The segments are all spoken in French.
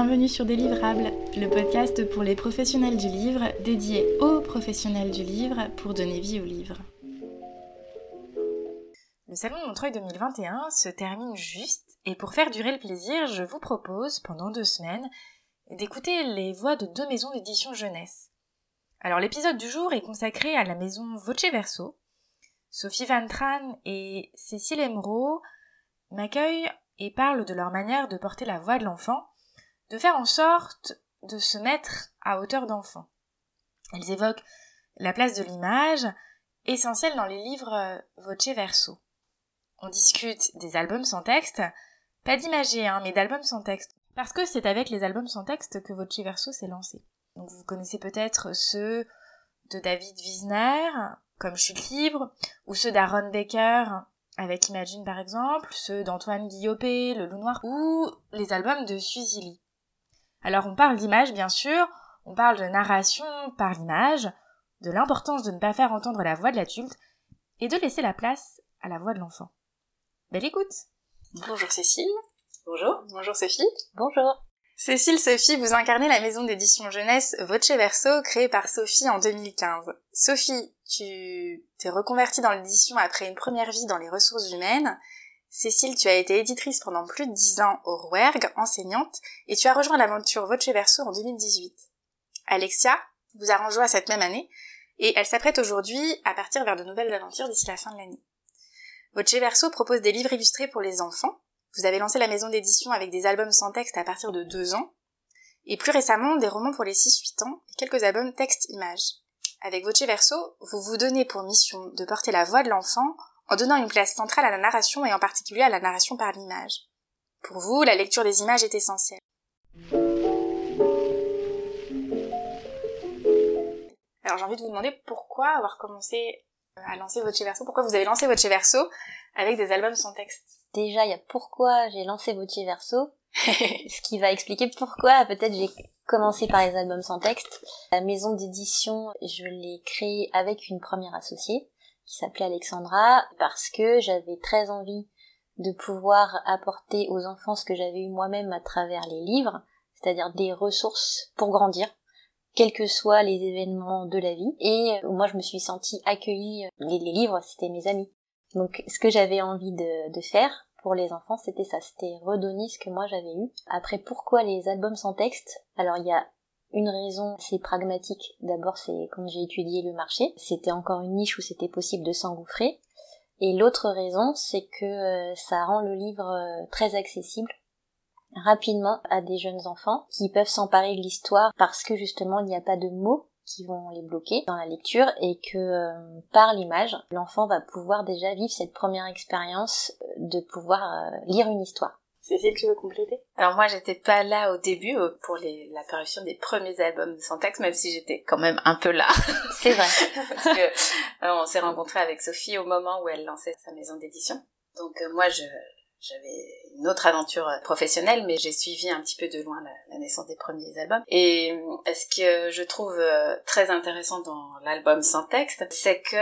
bienvenue sur Délivrable, le podcast pour les professionnels du livre, dédié aux professionnels du livre pour donner vie au livre. Le salon de Montreuil 2021 se termine juste et pour faire durer le plaisir, je vous propose pendant deux semaines d'écouter les voix de deux maisons d'édition jeunesse. Alors l'épisode du jour est consacré à la maison Voce Verso. Sophie Van Tran et Cécile Emeraux m'accueillent et parlent de leur manière de porter la voix de l'enfant, de faire en sorte de se mettre à hauteur d'enfant. Elles évoquent la place de l'image, essentielle dans les livres euh, Voce Verso. On discute des albums sans texte, pas d'imagier, hein, mais d'albums sans texte, parce que c'est avec les albums sans texte que Voce Verso s'est lancé. Donc vous connaissez peut-être ceux de David Wiesner, comme Chute libre, ou ceux d'Aaron Baker, avec Imagine par exemple, ceux d'Antoine Guillopé, Le Loup Noir, ou les albums de Suzy Alors on parle d'image bien sûr, on parle de narration par l'image, de l'importance de ne pas faire entendre la voix de l'adulte, et de laisser la place à la voix de l'enfant. Belle écoute Bonjour Cécile. Bonjour. Bonjour Sophie. Bonjour. Cécile Sophie, vous incarnez la maison d'édition jeunesse Voce Verso, créée par Sophie en 2015. Sophie, tu t'es reconvertie dans l'édition après une première vie dans les ressources humaines. Cécile, tu as été éditrice pendant plus de 10 ans au Rouergue, enseignante, et tu as rejoint l'aventure Voce Verso en 2018. Alexia vous a rejoint cette même année, et elle s'apprête aujourd'hui à partir vers de nouvelles aventures d'ici la fin de l'année. Voce Verso propose des livres illustrés pour les enfants, vous avez lancé la maison d'édition avec des albums sans texte à partir de 2 ans, et plus récemment des romans pour les 6-8 ans et quelques albums texte-image. Avec Voce Verso, vous vous donnez pour mission de porter la voix de l'enfant en donnant une place centrale à la narration et en particulier à la narration par l'image. Pour vous, la lecture des images est essentielle. Alors j'ai envie de vous demander pourquoi avoir commencé à lancer Voce Verso, pourquoi vous avez lancé Voce Verso avec des albums sans texte? Déjà, il y a pourquoi j'ai lancé Voce Verso, ce qui va expliquer pourquoi peut-être j'ai commencé par les albums sans texte. La maison d'édition, je l'ai créée avec une première associée qui s'appelait Alexandra parce que j'avais très envie de pouvoir apporter aux enfants ce que j'avais eu moi-même à travers les livres, c'est-à-dire des ressources pour grandir, quels que soient les événements de la vie. Et euh, moi, je me suis sentie accueillie. Les, les livres, c'était mes amis. Donc ce que j'avais envie de, faire pour les enfants, c'était ça, c'était redonner ce que moi j'avais eu. Après, pourquoi les albums sans texte? Alors il y a une raison, c'est pragmatique. D'abord, c'est quand j'ai étudié le marché, c'était encore une niche où c'était possible de s'engouffrer. Et l'autre raison, c'est que euh, ça rend le livre euh, très accessible rapidement à des jeunes enfants qui peuvent s'emparer de l'histoire parce que justement il n'y a pas de mots qui vont les bloquer dans la lecture et que euh, par l'image, l'enfant va pouvoir déjà vivre cette première expérience de pouvoir lire une histoire. Cécile, tu veux compléter? Alors moi, j'étais pas là au début pour les, la parution des premiers albums de Santax, même si j'étais quand même un peu là. C'est vrai. Parce que on s'est rencontrés avec Sophie au moment où elle lançait sa maison d'édition. Donc moi, je, j'avais une autre aventure professionnelle, mais j'ai suivi un petit peu de loin la, naissance des premiers albums. Et euh, ce que je trouve euh, très intéressant dans l'album sans texte, c'est que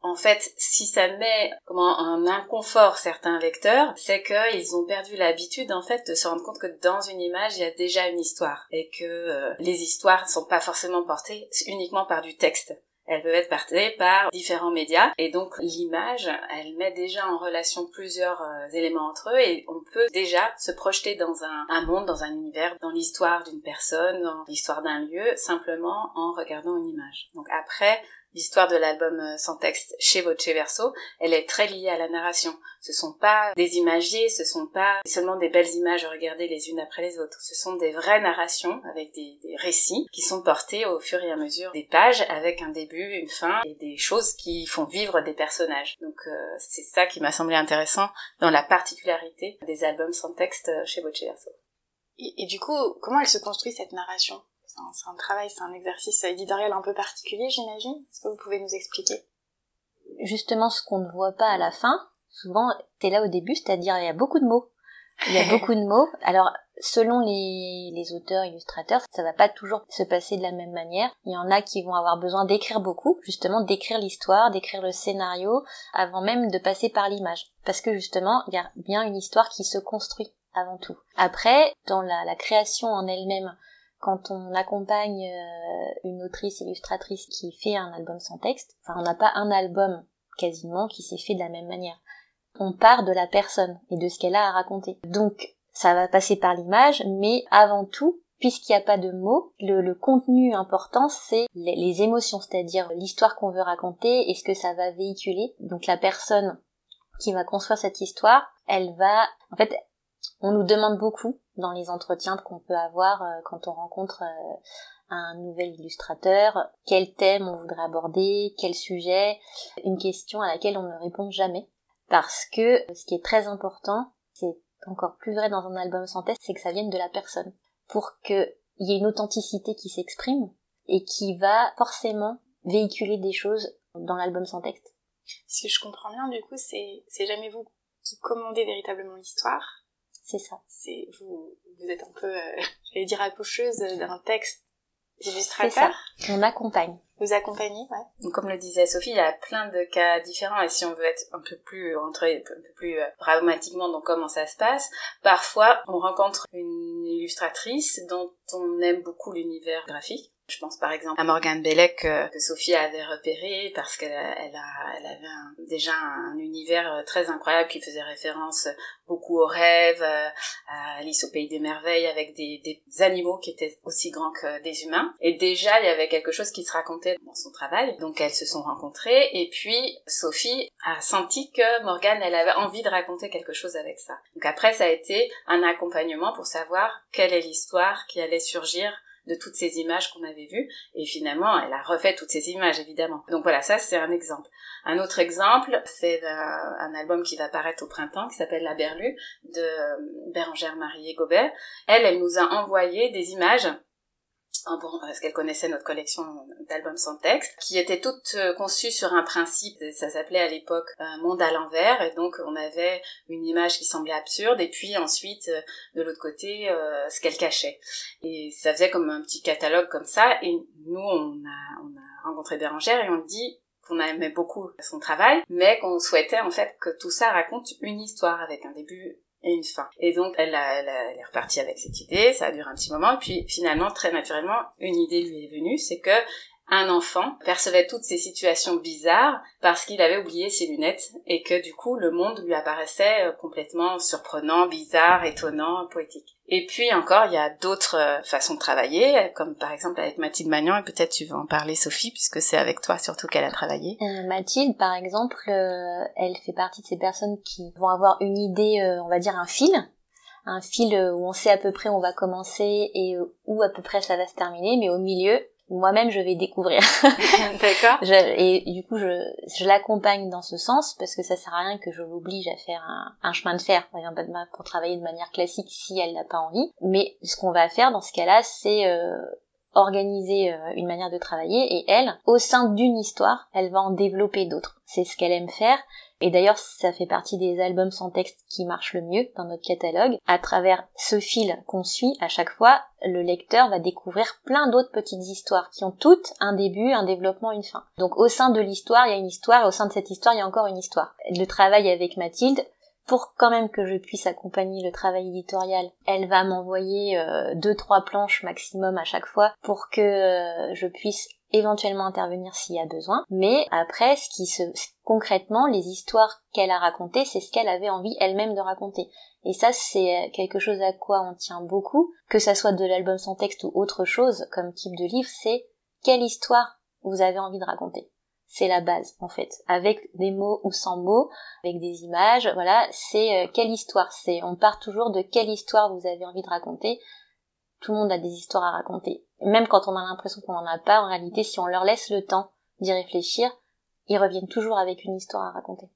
en fait, si ça met comment un inconfort certains lecteurs, c'est qu'ils ont perdu l'habitude en fait de se rendre compte que dans une image il y a déjà une histoire et que euh, les histoires ne sont pas forcément portées uniquement par du texte. Elles peuvent être partagées par différents médias et donc l'image, elle met déjà en relation plusieurs euh, éléments entre eux et on peut déjà se projeter dans un, un monde, dans un univers, dans l'histoire d'une personne, dans l'histoire d'un lieu, simplement en regardant une image. Donc après, L'histoire de l'album euh, sans texte chez Voce Verso, elle est très liée à la narration. Ce sont pas des imagiers, ce sont pas seulement des belles images regardées les unes après les autres. Ce sont des vraies narrations avec des, récits qui sont portés au fur et à mesure des pages avec un début, une fin et des choses qui font vivre des personnages. Donc euh, c'est ça qui m'a semblé intéressant dans la particularité des albums sans texte euh, chez Voce Verso. et du coup, comment elle se construit cette narration? C'est un, travail, c'est un exercice éditorial un peu particulier, j'imagine. Est-ce que vous pouvez nous expliquer? Justement, ce qu'on ne voit pas à la fin, souvent, t'es là au début, c'est-à-dire il y a beaucoup de mots. Il y a beaucoup de mots. Alors, selon les, les auteurs, illustrateurs, ça va pas toujours se passer de la même manière. Il y en a qui vont avoir besoin d'écrire beaucoup, justement d'écrire l'histoire, d'écrire le scénario, avant même de passer par l'image. Parce que justement, il y a bien une histoire qui se construit avant tout. Après, dans la, la création en elle-même, quand on accompagne euh, une autrice illustratrice qui fait un album sans texte, enfin on n'a pas un album quasiment qui s'est fait de la même manière. On part de la personne et de ce qu'elle a à raconter. Donc ça va passer par l'image, mais avant tout, puisqu'il n'y a pas de mots, le, contenu important c'est les, les émotions, c'est-à-dire l'histoire qu'on veut raconter et ce que ça va véhiculer. Donc la personne qui va construire cette histoire, elle va, en fait, on nous demande beaucoup dans les entretiens qu'on peut avoir euh, quand on rencontre euh, un nouvel illustrateur, quel thème on voudrait aborder, quel sujet, une question à laquelle on ne répond jamais. Parce que ce qui est très important, c'est encore plus vrai dans un album sans test, c'est que ça vienne de la personne. Pour qu'il y ait une authenticité qui s'exprime et qui va forcément véhiculer des choses dans l'album sans texte. Si je comprends bien, du coup, c'est jamais vous qui commandez véritablement l'histoire, c'est ça. C'est vous, vous êtes un peu, euh, j'allais dire accoucheuse d'un texte illustrateur. C'est ça. On accompagne. Vous accompagnez, ouais. Donc, comme le disait Sophie, il y a plein de cas différents et si on veut être un peu plus rentrer un peu plus euh, pragmatiquement dans comment ça se passe, parfois on rencontre une illustratrice dont on aime beaucoup l'univers graphique je pense par exemple à Morgane Bellec euh, que, Sophie avait repéré parce qu'elle elle elle avait déjà un, univers euh, très incroyable qui faisait référence beaucoup aux rêves, euh, à Alice au pays des merveilles avec des, des animaux qui étaient aussi grands que des humains. Et déjà il y avait quelque chose qui se racontait dans son travail. Donc elles se sont rencontrées et puis Sophie a senti que Morgane elle avait envie de raconter quelque chose avec ça. Donc après ça a été un accompagnement pour savoir quelle est l'histoire qui allait surgir de toutes ces images qu'on avait vues. Et finalement, elle a refait toutes ces images, évidemment. Donc voilà, ça c'est un exemple. Un autre exemple, c'est un, album qui va paraître au printemps, qui s'appelle La Berlue, de Bérangère Marie Gobert. Elle, elle nous a envoyé des images parce qu'elle connaissait notre collection d'albums sans texte, qui étaient toutes euh, conçues sur un principe, ça s'appelait à l'époque euh, monde à l'envers, et donc on avait une image qui semblait absurde, et puis ensuite, euh, de l'autre côté, ce qu'elle cachait. Et ça faisait comme un petit catalogue comme ça, et nous, on a, on a rencontré Bérangère, et on dit qu'on aimait beaucoup son travail, mais qu'on souhaitait en fait que tout ça raconte une histoire avec un début et une fin. Et donc elle, a, elle, elle, est repartie avec cette idée, ça a duré un petit moment, et puis finalement, très naturellement, une idée lui est venue, c'est que un enfant percevait toutes ces situations bizarres parce qu'il avait oublié ses lunettes et que du coup le monde lui apparaissait euh, complètement surprenant, bizarre, étonnant, poétique. Et puis encore, il y a d'autres euh, façons de travailler, comme par exemple avec Mathilde Magnan, et peut-être tu veux en parler Sophie, puisque c'est avec toi surtout qu'elle a travaillé. Euh, Mathilde, par exemple, elle fait partie de ces personnes qui vont avoir une idée, on va dire un fil, un fil où on sait à peu près où on va commencer et où à peu près ça va se terminer, mais au milieu, moi-même je vais découvrir. D'accord. et du coup je, je l'accompagne dans ce sens parce que ça sert à rien que je l'oblige à faire un, un, chemin de fer par exemple pour travailler de manière classique si elle n'a pas envie. Mais ce qu'on va faire dans ce cas-là c'est euh, organiser euh, une manière de travailler et elle, au sein d'une histoire, elle va en développer d'autres. C'est ce qu'elle aime faire et d'ailleurs, ça fait partie des albums sans texte qui marchent le mieux dans notre catalogue. À travers ce fil qu'on suit à chaque fois, le lecteur va découvrir plein d'autres petites histoires qui ont toutes un début, un développement, une fin. Donc au sein de l'histoire, il y a une histoire et au sein de cette histoire, il y a encore une histoire. Le travail avec Mathilde, pour quand même que je puisse accompagner le travail éditorial, elle va m'envoyer euh, deux trois planches maximum à chaque fois pour que euh, je puisse éventuellement intervenir s'il y a besoin. Mais après, ce qui se concrètement, les histoires qu'elle a racontées, c'est ce qu'elle avait envie elle-même de raconter. Et ça, c'est quelque chose à quoi on tient beaucoup, que ça soit de l'album sans texte ou autre chose comme type de livre, c'est quelle histoire vous avez envie de raconter. C'est la base, en fait. Avec des mots ou sans mots, avec des images, voilà, c'est euh, quelle histoire. C'est, on part toujours de quelle histoire vous avez envie de raconter. Tout le monde a des histoires à raconter même quand on a l'impression qu'on n'en a pas, en réalité, si on leur laisse le temps d'y réfléchir, ils reviennent toujours avec une histoire à raconter.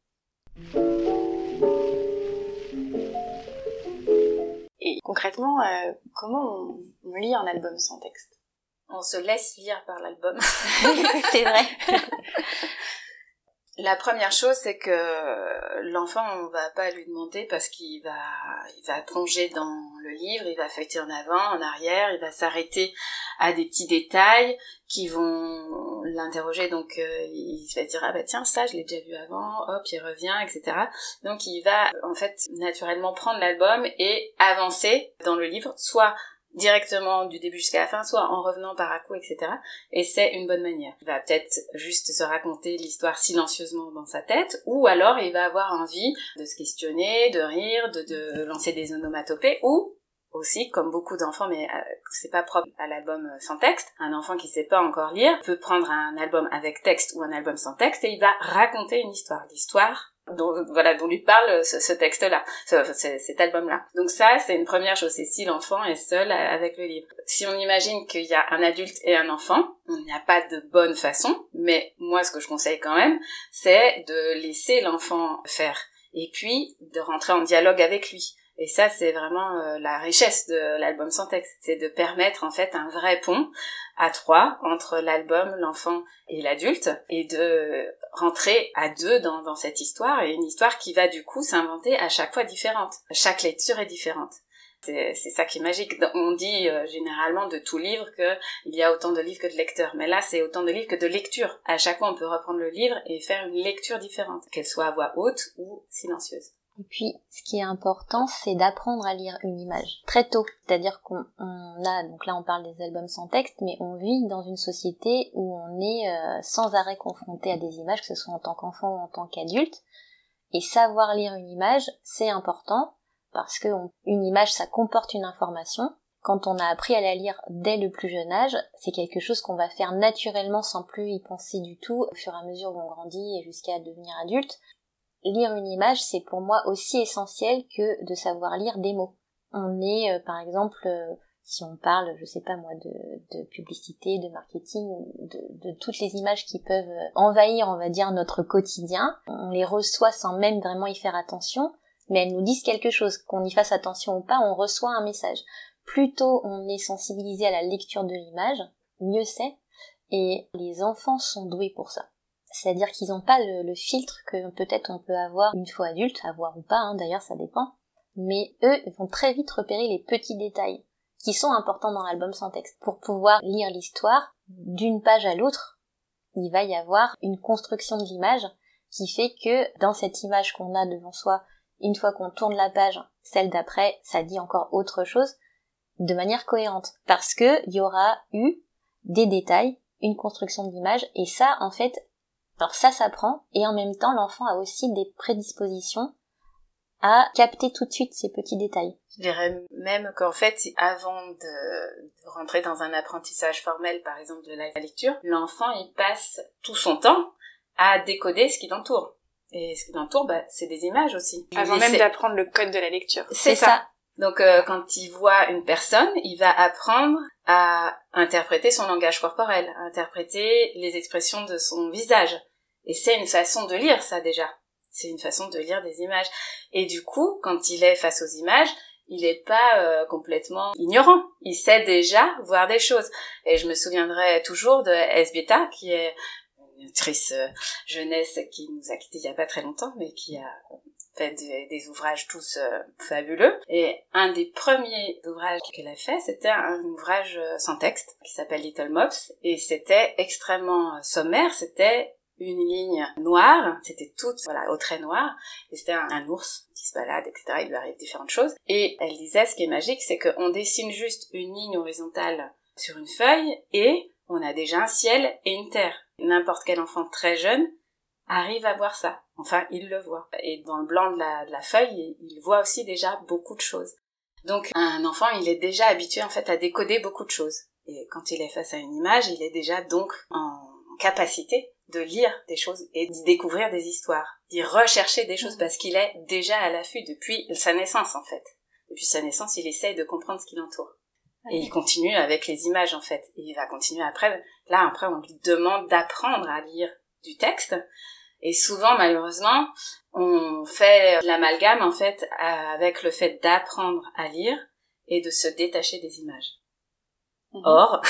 Et concrètement, euh, comment on, lit un album sans texte? On se laisse lire par l'album. c'est vrai. La première chose, c'est que l'enfant, on va pas lui demander parce qu'il va, il va plonger dans le livre, il va feuilleter en avant, en arrière, il va s'arrêter à des petits détails qui vont l'interroger, donc euh, il va dire ah bah tiens ça je l'ai déjà vu avant, hop il revient, etc. Donc il va en fait naturellement prendre l'album et avancer dans le livre, soit directement du début jusqu'à la fin, soit en revenant par à coup, etc. Et c'est une bonne manière. Il va peut-être juste se raconter l'histoire silencieusement dans sa tête, ou alors il va avoir envie de se questionner, de rire, de, lancer des onomatopées, ou aussi, comme beaucoup d'enfants, mais euh, c'est pas propre à l'album euh, sans texte, un enfant qui sait pas encore lire peut prendre un album avec texte ou un album sans texte et il va raconter une histoire. L'histoire dont voilà dont lui parle ce, texte-là, cet album-là. Donc ça, c'est une première chose. C'est si l'enfant est seul avec le livre. Si on imagine qu'il y a un adulte et un enfant, il n'y a pas de bonne façon. Mais moi, ce que je conseille quand même, c'est de laisser l'enfant faire et puis de rentrer en dialogue avec lui. Et ça, c'est vraiment euh, la richesse de l'album sans texte, c'est de permettre en fait un vrai pont à trois entre l'album, l'enfant et l'adulte, et de rentrer à deux dans, dans cette histoire, et une histoire qui va du coup s'inventer à chaque fois différente. Chaque lecture est différente. C'est ça qui est magique. On dit euh, généralement de tout livre qu'il y a autant de livres que de lecteurs. Mais là, c'est autant de livres que de lectures. À chaque fois, on peut reprendre le livre et faire une lecture différente, qu'elle soit à voix haute ou silencieuse. Et puis, ce qui est important, c'est d'apprendre à lire une image très tôt. C'est-à-dire qu'on a, donc là on parle des albums sans texte, mais on vit dans une société où on est euh, sans arrêt confronté à des images, que ce soit en tant qu'enfant ou en tant qu'adulte. Et savoir lire une image, c'est important, parce que une image, ça comporte une information. Quand on a appris à la lire dès le plus jeune âge, c'est quelque chose qu'on va faire naturellement sans plus y penser du tout au fur et à mesure où on grandit et jusqu'à devenir adulte lire une image, c'est pour moi aussi essentiel que de savoir lire des mots. On est, euh, par exemple, euh, si on parle, je sais pas moi, de, publicité, de marketing, de, de, toutes les images qui peuvent euh, envahir, on va dire, notre quotidien, on les reçoit sans même vraiment y faire attention, mais elles nous disent quelque chose. Qu'on y fasse attention ou pas, on reçoit un message. Plus tôt on est sensibilisé à la lecture de l'image, mieux c'est, et les enfants sont doués pour ça. C'est-à-dire qu'ils n'ont pas le, filtre que peut-être on peut avoir une fois adulte, avoir ou pas, hein, d'ailleurs ça dépend. Mais eux vont très vite repérer les petits détails qui sont importants dans l'album sans texte. Pour pouvoir lire l'histoire d'une page à l'autre, il va y avoir une construction de l'image qui fait que dans cette image qu'on a devant soi, une fois qu'on tourne la page, celle d'après, ça dit encore autre chose de manière cohérente. Parce que il y aura eu des détails, une construction de l'image, et ça, en fait, alors ça s'apprend et en même temps l'enfant a aussi des prédispositions à capter tout de suite ces petits détails. Je dirais même qu'en fait, avant de, rentrer dans un apprentissage formel, par exemple de la lecture, l'enfant il passe tout son temps à décoder ce qui l'entoure. Et ce qui l'entoure, bah, c'est des images aussi. Avant même d'apprendre le code de la lecture. C'est ça. Donc euh, quand il voit une personne, il va apprendre à interpréter son langage corporel, à interpréter les expressions de son visage. Et c'est une façon de lire ça déjà. C'est une façon de lire des images. Et du coup, quand il est face aux images, il n'est pas euh, complètement ignorant. Il sait déjà voir des choses. Et je me souviendrai toujours de Esbeta, qui est une actrice euh, jeunesse qui nous a quittés il y a pas très longtemps, mais qui a fait des, ouvrages tous euh, fabuleux. Et un des premiers ouvrages qu'elle a fait, c'était un ouvrage sans texte qui s'appelle Little Mops. Et c'était extrêmement sommaire. C'était une ligne noire, c'était toute voilà au trait noir, et c'était un, ours qui se balade, etc. Il lui arrive différentes choses. Et elle disait, ce qui est magique, c'est qu'on dessine juste une ligne horizontale sur une feuille, et on a déjà un ciel et une terre. N'importe quel enfant très jeune arrive à voir ça. Enfin, il le voit. Et dans le blanc de la, de la feuille, il voit aussi déjà beaucoup de choses. Donc, un enfant, il est déjà habitué en fait à décoder beaucoup de choses. Et quand il est face à une image, il est déjà donc en capacité de lire des choses et d'y découvrir des histoires, d'y rechercher des choses mm. parce qu'il est déjà à l'affût depuis sa naissance en fait. Depuis sa naissance, il essaye de comprendre ce qui l'entoure. Et il continue avec les images en fait. Et il va continuer après. Là, après, on lui demande d'apprendre à lire du texte. Et souvent, malheureusement, on fait l'amalgame en fait avec le fait d'apprendre à lire et de se détacher des images. Mm-hmm. Or,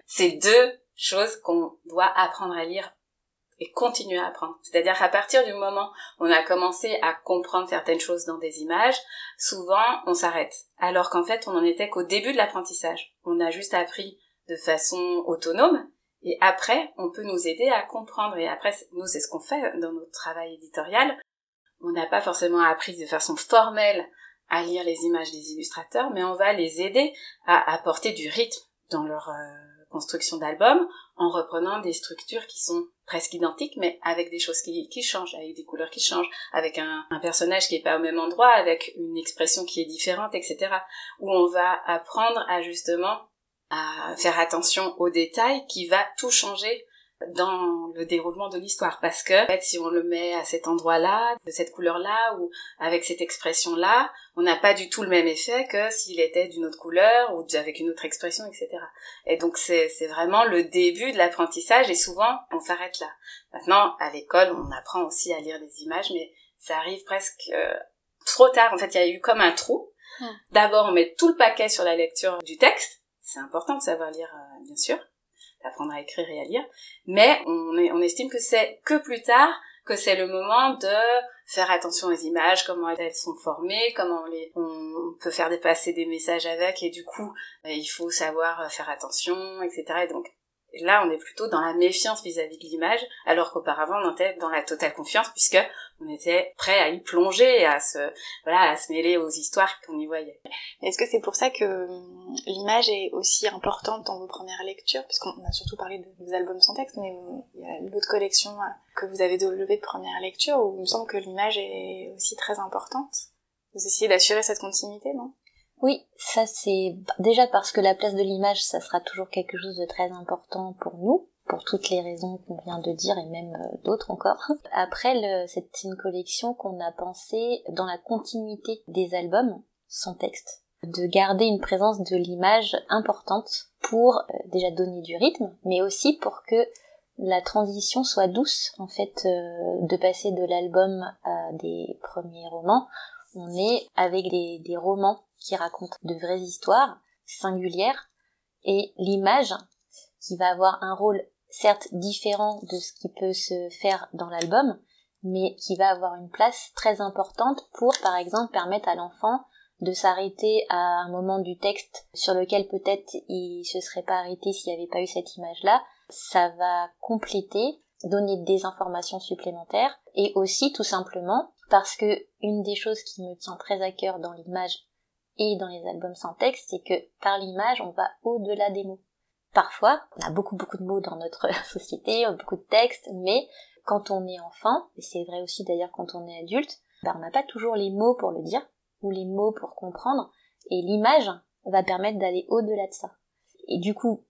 c'est deux chose qu'on doit apprendre à lire et continuer à apprendre. C'est-à-dire qu'à partir du moment où on a commencé à comprendre certaines choses dans des images, souvent on s'arrête. Alors qu'en fait on n'en était qu'au début de l'apprentissage. On a juste appris de façon autonome Et après, on peut nous aider à comprendre. Et après, nous, c'est ce qu'on fait dans notre travail éditorial. On n'a pas forcément appris de façon formelle à lire les images des illustrateurs, mais on va les aider à apporter du rythme dans leur euh, construction d'album en reprenant des structures qui sont presque identiques, mais avec des choses qui, changent, avec des couleurs qui changent, avec un, un, personnage qui est pas au même endroit, avec une expression qui est différente, etc. Où on va apprendre à justement à faire attention aux détails qui va tout changer dans le déroulement de l'histoire parce que en fait, si on le met à cet endroit-là, de cette couleur-là ou avec cette expression-là, on n'a pas du tout le même effet que s'il était d'une autre couleur ou avec une autre expression, etc. Et donc c'est vraiment le début de l'apprentissage et souvent on s'arrête là. Maintenant à l'école on apprend aussi à lire des images mais ça arrive presque euh, trop tard. En fait il y a eu comme un trou. Hmm. D'abord on met tout le paquet sur la lecture du texte. C'est important de savoir lire euh, bien sûr apprendre à écrire et à lire. Mais on, estime que c'est que plus tard que c'est le moment de faire attention aux images, comment elles sont formées, comment on, on peut faire dépasser des messages avec, et du coup, euh, il faut savoir faire attention, etc. Et donc, là, on est plutôt dans la méfiance vis-à-vis de l'image, alors qu'auparavant, on était dans la totale confiance, puisque on était prêt à y plonger, à se, voilà, à se mêler aux histoires qu'on y voyait. Est-ce que c'est pour ça que hum, l'image est aussi importante dans vos premières lectures, puisqu'on a surtout parlé de vos albums sans texte, mais il y a l'autre collection euh, que vous avez développée de première lecture, où il me semble que l'image est aussi très importante. Vous essayez d'assurer cette continuité, non? Oui, ça c'est déjà parce que la place de l'image, ça sera toujours quelque chose de très important pour nous, pour toutes les raisons qu'on vient de dire et même euh, d'autres encore. Après, c'est une collection qu'on a pensée dans la continuité des albums sans texte, de garder une présence de l'image importante pour euh, déjà donner du rythme, mais aussi pour que la transition soit douce en fait euh, de passer de l'album à des premiers romans on est avec des, des romans qui racontent de vraies histoires singulières et l'image qui va avoir un rôle certes différent de ce qui peut se faire dans l'album, mais qui va avoir une place très importante pour, par exemple, permettre à l'enfant de s'arrêter à un moment du texte sur lequel peut-être il se serait pas arrêté s'il n'y avait pas eu cette image-là. Ça va compléter, donner des informations supplémentaires et aussi tout simplement parce que une des choses qui me tient très à cœur dans l'image et dans les albums sans texte, c'est que par l'image, on va au-delà des mots. Parfois, on a beaucoup beaucoup de mots dans notre société, beaucoup de textes, mais quand on est enfant, et c'est vrai aussi d'ailleurs quand on est adulte, bah, on n'a pas toujours les mots pour le dire, ou les mots pour comprendre, et l'image va permettre d'aller au-delà de ça. Et du coup,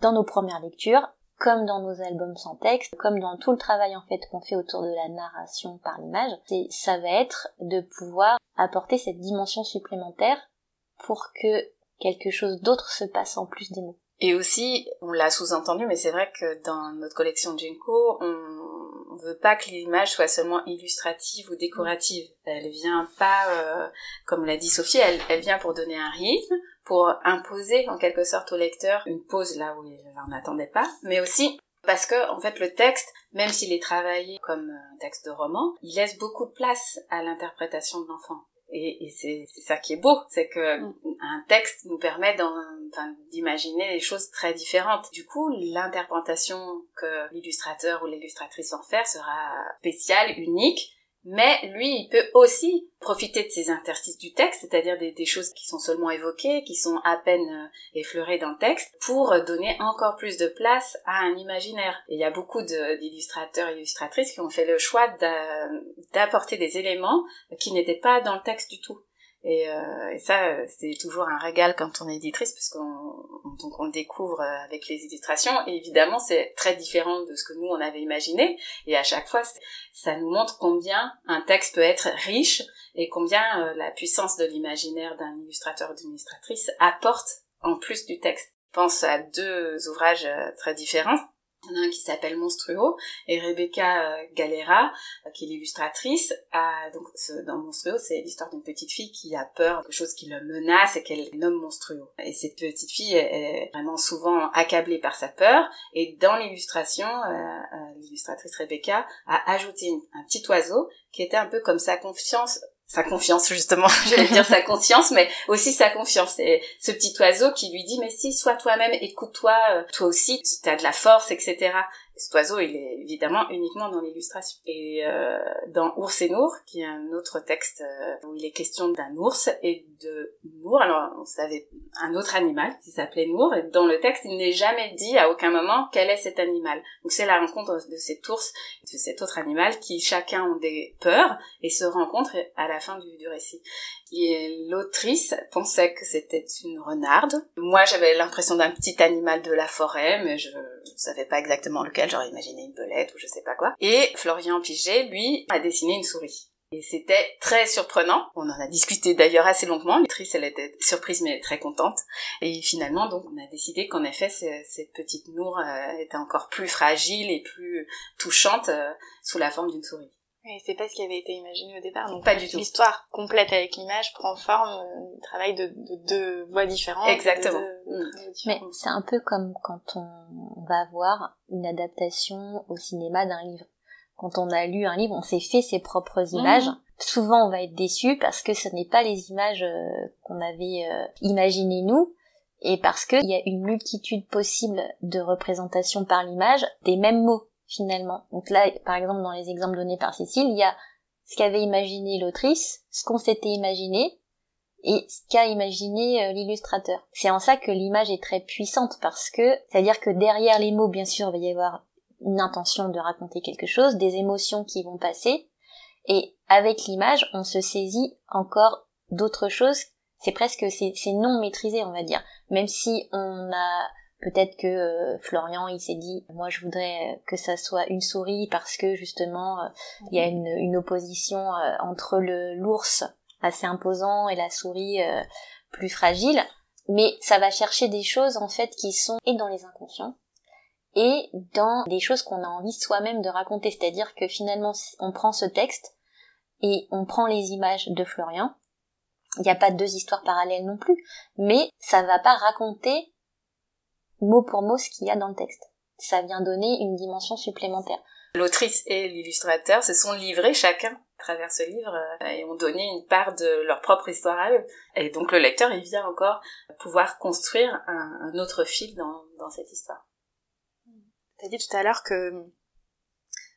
dans nos premières lectures, comme dans nos albums sans texte, comme dans tout le travail en fait qu'on fait autour de la narration par l'image, ça va être de pouvoir apporter cette dimension supplémentaire pour que quelque chose d'autre se passe en plus des mots. Et aussi, on l'a sous-entendu, mais c'est vrai que dans notre collection Jinko, on veut pas que l'image soit seulement illustrative ou décorative. Elle vient pas, euh, comme l'a dit Sophie, elle, elle vient pour donner un rythme, pour imposer en quelque sorte au lecteur une pause là où il n'en attendait pas, mais aussi parce que en fait le texte, même s'il est travaillé comme un texte de roman, il laisse beaucoup de place à l'interprétation de l'enfant. Et, et c'est ça qui est beau, c'est que mm. un texte nous permet d'imaginer des choses très différentes. Du coup, l'interprétation que l'illustrateur ou l'illustratrice va faire sera spéciale, unique, mais lui, il peut aussi profiter de ces interstices du texte, c'est-à-dire des, choses qui sont seulement évoquées, qui sont à peine euh, effleurées dans le texte, pour donner encore plus de place à un imaginaire. Et il y a beaucoup d'illustrateurs et illustratrices qui ont fait le choix d'apporter des éléments qui n'étaient pas dans le texte du tout. Et, euh, et ça, c'est toujours un régal quand on est éditrice, parce qu'on on découvre euh, avec les illustrations. Et évidemment, c'est très différent de ce que nous on avait imaginé. Et à chaque fois, ça nous montre combien un texte peut être riche et combien euh, la puissance de l'imaginaire d'un illustrateur ou d'une illustratrice apporte en plus du texte. Je pense à deux ouvrages euh, très différents. Il y en a un qui s'appelle Monstruo et Rebecca euh, Galera, euh, qui est l'illustratrice, a, donc dans Monstruo, c'est l'histoire d'une petite fille qui a peur de quelque chose qui le menace et qu'elle nomme Monstruo. Et cette petite fille est vraiment souvent accablée par sa peur et dans l'illustration, euh, l'illustratrice Rebecca a ajouté un petit oiseau qui était un peu comme sa confiance sa confiance justement, j'allais dire sa conscience, mais aussi sa confiance. Et ce petit oiseau qui lui dit mais si, sois toi-même, écoute-toi, euh, toi aussi, tu as de la force, etc. cet oiseau, il est évidemment uniquement dans l'illustration. Et euh, dans Ours et Nour, qui est un autre texte euh, où il est question d'un ours et de Nour, alors on savait un autre animal qui s'appelait Nour, et dans le texte, il n'est jamais dit à aucun moment quel est cet animal. Donc c'est la rencontre de cet ours et de cet autre animal qui chacun ont des peurs et se rencontrent à la fin du, du récit. L'autrice pensait que c'était une renarde. Moi, j'avais l'impression d'un petit animal de la forêt, mais je savais pas exactement lequel. J'aurais imaginé une belette ou je sais pas quoi. Et Florian Piget, lui, a dessiné une souris. Et c'était très surprenant. On en a discuté d'ailleurs assez longuement. L'autrice, elle était surprise mais très contente. Et finalement, donc, on a décidé qu'en effet, cette petite Nour euh, était encore plus fragile et plus touchante euh, sous la forme d'une souris. Et c'est pas ce qui avait été imaginé au départ. Donc pas du tout. L'histoire complète avec l'image prend forme euh, travail de, deux voix différentes. Exactement. Mm. Mais c'est un peu comme quand on va voir une adaptation au cinéma d'un livre. Quand on a lu un livre, on s'est fait ses propres mm. images. Souvent, on va être déçu parce que ce n'est pas les images euh, qu'on avait euh, imaginées nous, et parce qu'il y a une multitude possible de représentations par l'image des mêmes mots finalement. Donc là, par exemple, dans les exemples donnés par Cécile, il y a ce qu'avait imaginé l'autrice, ce qu'on s'était imaginé, et ce qu'a imaginé euh, l'illustrateur. C'est en ça que l'image est très puissante, parce que, c'est-à-dire que derrière les mots, bien sûr, il va y avoir une intention de raconter quelque chose, des émotions qui vont passer, et avec l'image, on se saisit encore d'autres choses. C'est presque, c'est non maîtrisé, on va dire. Même si on a Peut-être que euh, Florian, il s'est dit, moi je voudrais que ça soit une souris parce que justement, euh, il y a une, opposition euh, entre le l'ours assez imposant et la souris plus fragile. Mais ça va chercher des choses en fait qui sont et dans les inconscients et dans des choses qu'on a envie soi-même de raconter. C'est-à-dire que finalement, on prend ce texte et on prend les images de Florian. Il n'y a pas deux histoires parallèles non plus, mais ça va pas raconter mot pour mot ce qu'il y a dans le texte. Ça vient donner une dimension supplémentaire. L'autrice et l'illustrateur se sont livrés chacun à travers ce livre euh, et ont donné une part de leur propre histoire à eux. Et donc le lecteur, il vient encore pouvoir construire un, autre fil dans, dans cette histoire. Tu as dit tout à l'heure que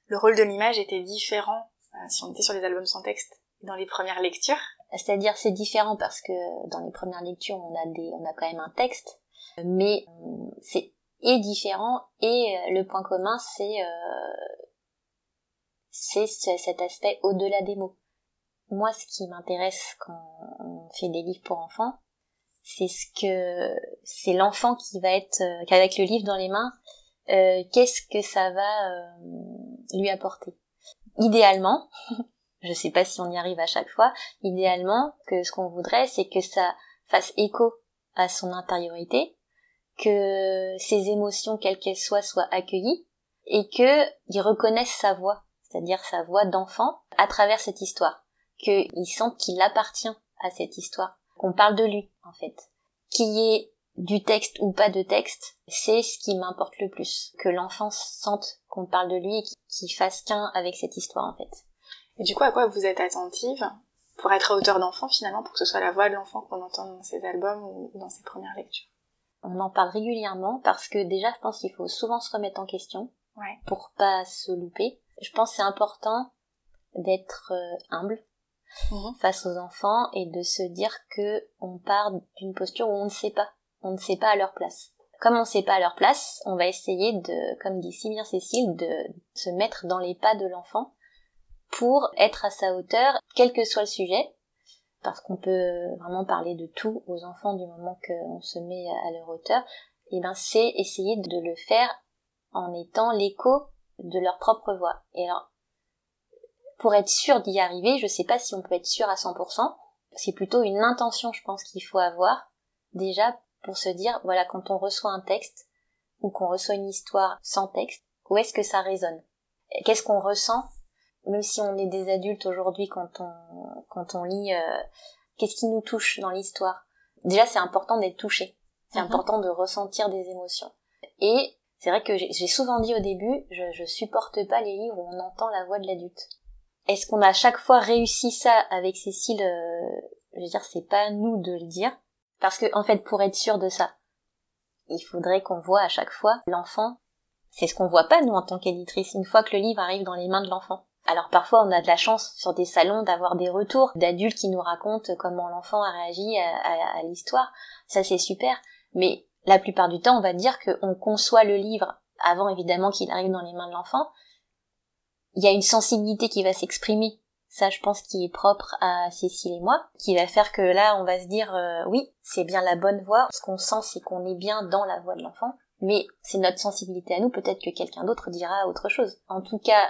le rôle de l'image était différent euh, si on était sur les albums sans texte dans les premières lectures. C'est-à-dire c'est différent parce que dans les premières lectures on a des on a quand même un texte mais euh, c'est et différent et euh, le point commun c'est euh, c'est cet aspect au-delà des mots. Moi, ce qui m'intéresse quand on fait des livres pour enfants, c'est ce que c'est l'enfant qui va être qu'avec le livre dans les mains, qu'est-ce que ça va lui apporter. Idéalement, je sais pas si on y arrive à chaque fois, idéalement que ce qu'on voudrait, c'est que ça fasse écho à son intériorité, que ses émotions, quelles qu'elles soient, soient accueillies et qu'il reconnaisse sa voix, c'est-à-dire sa voix d'enfant, à travers cette histoire, qu'il sente qu'il appartient à cette histoire, qu'on parle de lui, en fait. Qu'il y ait du texte ou pas de texte, c'est ce qui m'importe le plus. Que l'enfant sente qu'on parle de lui et qu'il fasse qu'un avec cette histoire, en fait. Et du coup, à quoi vous êtes attentive pour être auteur d'enfant, finalement, pour que ce soit la voix de l'enfant qu'on entend dans ses albums ou dans ses premières lectures? On en parle régulièrement parce que déjà je pense qu'il faut souvent se remettre en question ouais. pour pas se louper. Je pense que c'est important d'être euh, humble mhm. face aux enfants et de se dire que on part d'une posture où on ne sait pas, on ne sait pas à leur place. Comme on ne sait pas à leur place, on va essayer de, comme dit si bien Cécile, de se mettre dans les pas de l'enfant pour être à sa hauteur, quel que soit le sujet, parce qu'on peut vraiment parler de tout aux enfants du moment qu'on se met à leur hauteur, et eh ben c'est essayer de le faire en étant l'écho de leur propre voix. Et alors, pour être sûr d'y arriver, je sais pas si on peut être sûr à 100%, c'est plutôt une intention, je pense, qu'il faut avoir, déjà, pour se dire, voilà, quand on reçoit un texte, ou qu'on reçoit une histoire sans texte, où est-ce que ça résonne? Qu'est-ce qu'on ressent? Même si on est des adultes aujourd'hui quand on quand on lit euh, qu'est-ce qui nous touche dans l'histoire? Déjà c'est important d'être touché c'est mhm. important de ressentir des émotions et c'est vrai que j'ai souvent dit au début je, je supporte pas les livres où on entend la voix de l'adulte Est-ce qu'on a à chaque fois réussi ça avec Cécile euh, Je veux dire, c'est pas à nous de le dire. Parce que, en fait, pour être sûr de ça, il faudrait qu'on voit à chaque fois l'enfant. C'est ce qu'on voit pas, nous, en tant qu'éditrice, une fois que le livre arrive dans les mains de l'enfant. Alors parfois on a de la chance sur des salons d'avoir des retours d'adultes qui nous racontent comment l'enfant a réagi à, à l'histoire. Ça c'est super. Mais la plupart du temps on va dire qu'on conçoit le livre avant évidemment qu'il arrive dans les mains de l'enfant. Il y a une sensibilité qui va s'exprimer ça je pense qui est propre à Cécile et moi, qui va faire que là on va se dire euh, oui, c'est bien la bonne voix, ce qu'on sent c'est qu'on est bien dans la voix de l'enfant, mais c'est notre sensibilité à nous, peut-être que quelqu'un d'autre dira autre chose. En tout cas,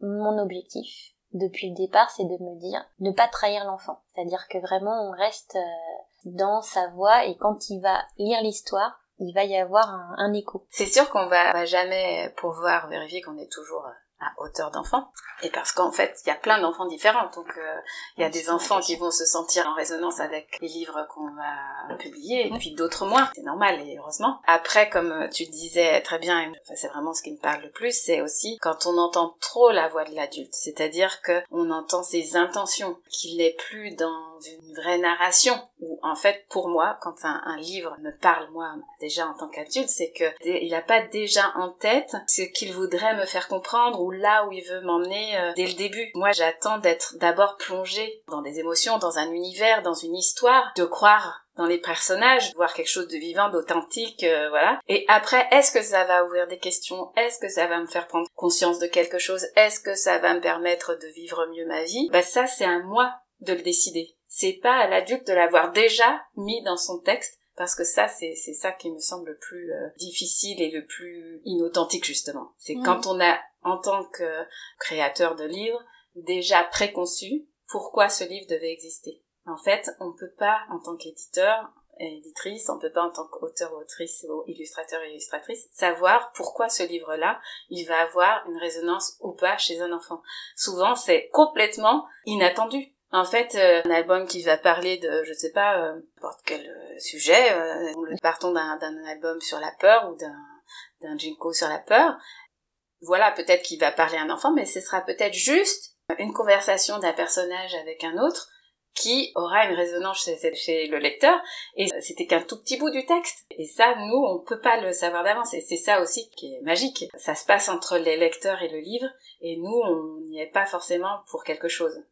mon objectif depuis le départ, c'est de me dire ne pas trahir l'enfant, c'est-à-dire que vraiment on reste euh, dans sa voix et quand il va lire l'histoire, il va y avoir un, écho. C'est sûr qu'on va, va jamais pouvoir vérifier qu'on est toujours à hauteur d'enfant. Et parce qu'en fait, il y a plein d'enfants différents. Donc, euh, il y a des enfants qui vont se sentir en résonance avec les livres qu'on va publier, et puis d'autres moins. C'est normal, et heureusement. Après, comme tu disais très bien, c'est vraiment ce qui me parle le plus, c'est aussi quand on entend trop la voix de l'adulte. C'est-à-dire que on entend ses intentions, qu'il n'est plus dans une vraie narration. Ou en fait, pour moi, quand un, un livre me parle, moi, déjà en tant qu'adulte, c'est que il n'a pas déjà en tête ce qu'il voudrait me faire comprendre ou là où il veut m'emmener euh, dès le début. Moi, j'attends d'être d'abord plongée dans des émotions, dans un univers, dans une histoire, de croire dans les personnages, voir quelque chose de vivant, d'authentique, euh, voilà. Et après, est-ce que ça va ouvrir des questions? Est-ce que ça va me faire prendre conscience de quelque chose? Est-ce que ça va me permettre de vivre mieux ma vie? Bah ça, c'est à moi de le décider. C'est pas à l'adulte de l'avoir déjà mis dans son texte parce que ça c'est c'est ça qui me semble le plus euh, difficile et le plus inauthentique justement c'est quand on a en tant que créateur de livres déjà préconçu pourquoi ce livre devait exister en fait on peut pas en tant qu'éditeur et éditrice, on peut pas en tant qu'auteur ou autrice ou illustrateur et illustratrice savoir pourquoi ce livre-là, il va avoir une résonance ou pas chez un enfant. Souvent, c'est complètement inattendu. En fait, euh, un album qui va parler de, je sais pas, euh, n'importe quel euh, sujet, euh, partons d'un album sur la peur ou d'un d'un jinko sur la peur, voilà, peut-être qu'il va parler à un enfant, mais ce sera peut-être juste une conversation d'un personnage avec un autre qui aura une résonance chez, chez le lecteur, et c'était qu'un tout petit bout du texte. Et ça, nous, on peut pas le savoir d'avance, et c'est ça aussi qui est magique. Ça se passe entre les lecteurs et le livre, et nous, on n'y est pas forcément pour quelque chose.